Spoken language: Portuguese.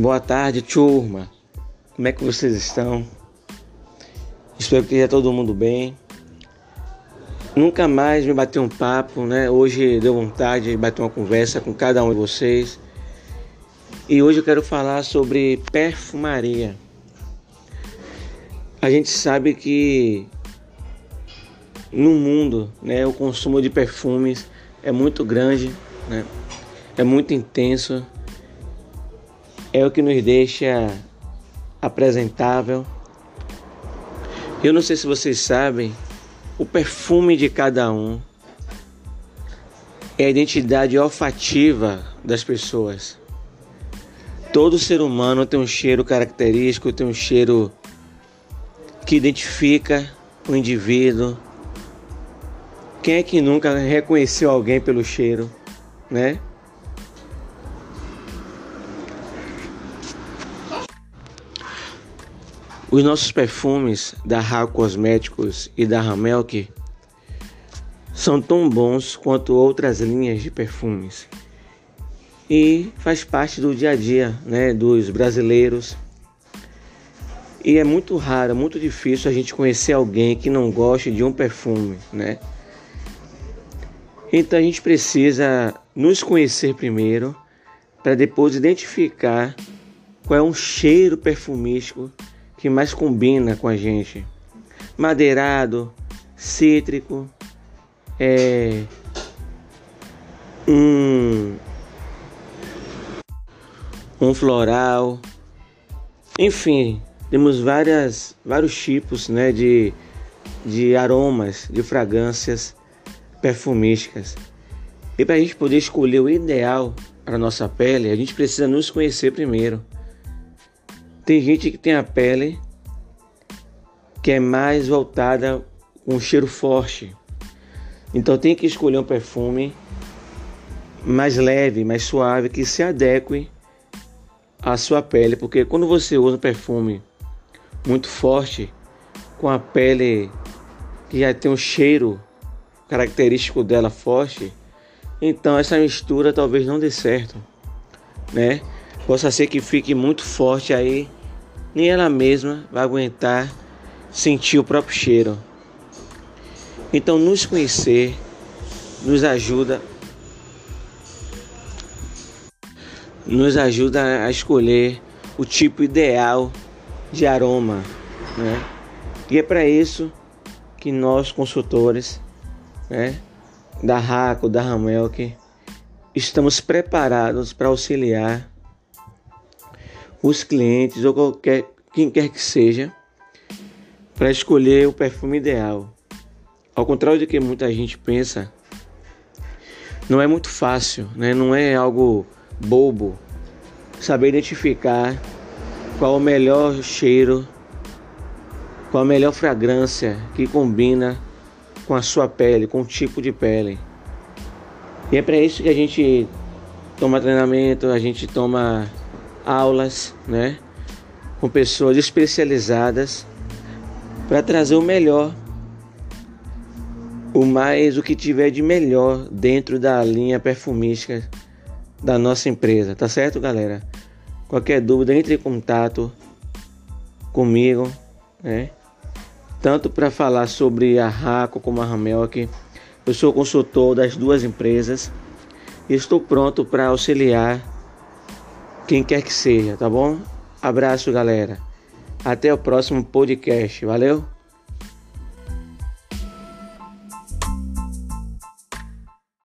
Boa tarde, turma. Como é que vocês estão? Espero que esteja todo mundo bem. Nunca mais me bateu um papo, né? Hoje deu vontade de bater uma conversa com cada um de vocês. E hoje eu quero falar sobre perfumaria. A gente sabe que no mundo, né, o consumo de perfumes é muito grande, né? É muito intenso. É o que nos deixa apresentável. Eu não sei se vocês sabem, o perfume de cada um é a identidade olfativa das pessoas. Todo ser humano tem um cheiro característico, tem um cheiro que identifica o indivíduo. Quem é que nunca reconheceu alguém pelo cheiro, né? Os nossos perfumes da Ra Cosméticos e da Ramelk são tão bons quanto outras linhas de perfumes e faz parte do dia a dia né, dos brasileiros. E é muito raro, muito difícil a gente conhecer alguém que não goste de um perfume, né? Então a gente precisa nos conhecer primeiro para depois identificar qual é um cheiro perfumístico que mais combina com a gente. Madeirado, cítrico, é um um floral, enfim, temos várias vários tipos, né, de de aromas, de fragrâncias perfumísticas. E para a gente poder escolher o ideal para nossa pele, a gente precisa nos conhecer primeiro. Tem gente que tem a pele que é mais voltada com um cheiro forte. Então tem que escolher um perfume mais leve, mais suave, que se adeque à sua pele, porque quando você usa um perfume muito forte, com a pele que já tem um cheiro característico dela forte, então essa mistura talvez não dê certo, né? Possa ser que fique muito forte aí, nem ela mesma vai aguentar sentir o próprio cheiro. Então, nos conhecer nos ajuda nos ajuda a escolher o tipo ideal de aroma, né? E é para isso que nós consultores, né, da Raco, da Ramelk, estamos preparados para auxiliar os clientes ou qualquer quem quer que seja para escolher o perfume ideal. Ao contrário do que muita gente pensa, não é muito fácil, né? não é algo bobo saber identificar qual o melhor cheiro, qual a melhor fragrância que combina com a sua pele, com o tipo de pele. E é para isso que a gente toma treinamento, a gente toma aulas, né, com pessoas especializadas para trazer o melhor, o mais o que tiver de melhor dentro da linha perfumística da nossa empresa, tá certo, galera? Qualquer dúvida, entre em contato comigo, né? Tanto para falar sobre a Raco como a Ramelk. Eu sou consultor das duas empresas e estou pronto para auxiliar quem quer que seja, tá bom? Abraço, galera. Até o próximo podcast. Valeu?